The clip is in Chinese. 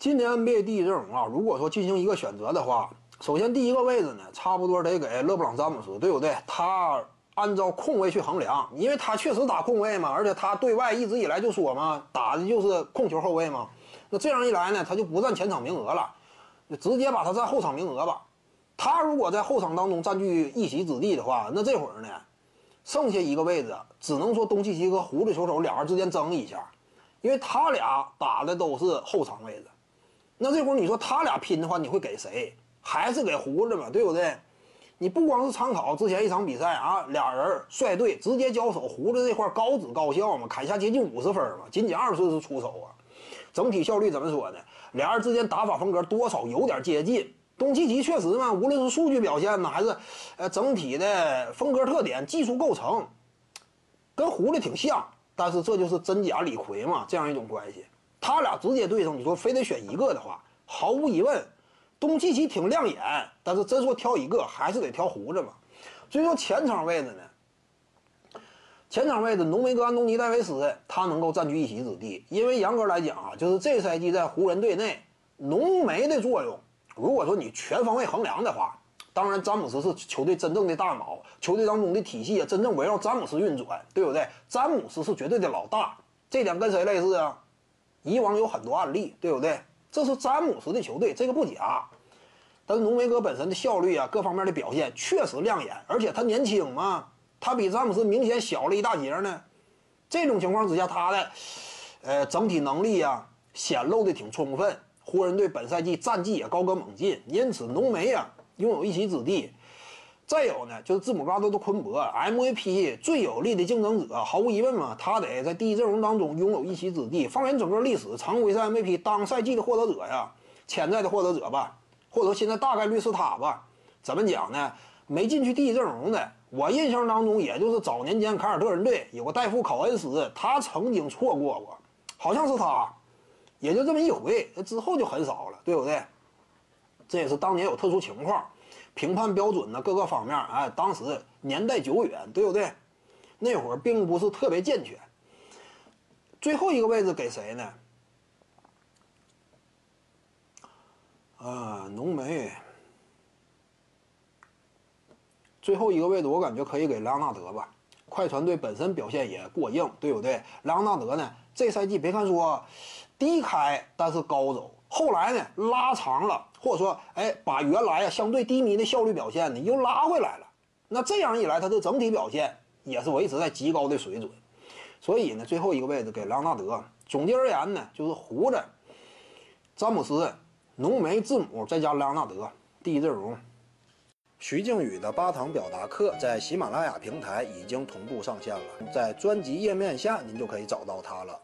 今年 NBA 第一阵容啊，如果说进行一个选择的话，首先第一个位置呢，差不多得给勒布朗詹姆斯，对不对？他按照控卫去衡量，因为他确实打控卫嘛，而且他对外一直以来就说嘛，打的就是控球后卫嘛。那这样一来呢，他就不占前场名额了，就直接把他占后场名额吧。他如果在后场当中占据一席之地的话，那这会儿呢，剩下一个位置只能说东契奇和狐狸球手俩人之间争一下，因为他俩打的都是后场位置。那这会儿你说他俩拼的话，你会给谁？还是给胡子嘛，对不对？你不光是参考之前一场比赛啊，俩人率队直接交手，胡子这块高指高效嘛，砍下接近五十分嘛，仅仅二十次出手啊。整体效率怎么说呢？俩人之间打法风格多少有点接近。东契奇确实嘛，无论是数据表现呢，还是呃整体的风格特点、技术构成，跟胡子挺像。但是这就是真假李逵嘛，这样一种关系。他俩直接对上，你说非得选一个的话，毫无疑问，东契奇挺亮眼。但是真说挑一个，还是得挑胡子嘛。所以说前场位置呢，前场位置浓眉哥安东尼戴维斯他能够占据一席之地，因为严格来讲啊，就是这赛季在湖人队内，浓眉的作用，如果说你全方位衡量的话，当然詹姆斯是球队真正的大脑，球队当中的体系啊，真正围绕詹姆斯运转，对不对？詹姆斯是绝对的老大，这点跟谁类似啊？以往有很多案例，对不对？这是詹姆斯的球队，这个不假。但是浓眉哥本身的效率啊，各方面的表现确实亮眼，而且他年轻嘛，他比詹姆斯明显小了一大截呢。这种情况之下，他的呃整体能力啊显露的挺充分。湖人队本赛季战绩也高歌猛进，因此浓眉啊拥有一席之地。再有呢，就是字母哥的昆博 MVP 最有力的竞争者，毫无疑问嘛，他得在第一阵容当中拥有一席之地。放眼整个历史，常规赛 MVP 当赛季的获得者呀，潜在的获得者吧，或者说现在大概率是他吧。怎么讲呢？没进去第一阵容的，我印象当中也就是早年间凯尔特人队有个戴夫考恩斯，他曾经错过过，好像是他，也就这么一回，之后就很少了，对不对？这也是当年有特殊情况。评判标准呢，各个方面，哎，当时年代久远，对不对？那会儿并不是特别健全。最后一个位置给谁呢？啊，浓眉。最后一个位置，我感觉可以给莱昂纳德吧。快船队本身表现也过硬，对不对？莱昂纳德呢，这赛季别看说低开，但是高走。后来呢，拉长了，或者说，哎，把原来啊相对低迷的效率表现呢又拉回来了。那这样一来，他的整体表现也是维持在极高的水准。所以呢，最后一个位置给莱昂纳德。总结而言呢，就是胡子、詹姆斯、浓眉、字母再加莱昂纳德第一阵容。徐静宇的八堂表达课在喜马拉雅平台已经同步上线了，在专辑页面下您就可以找到它了。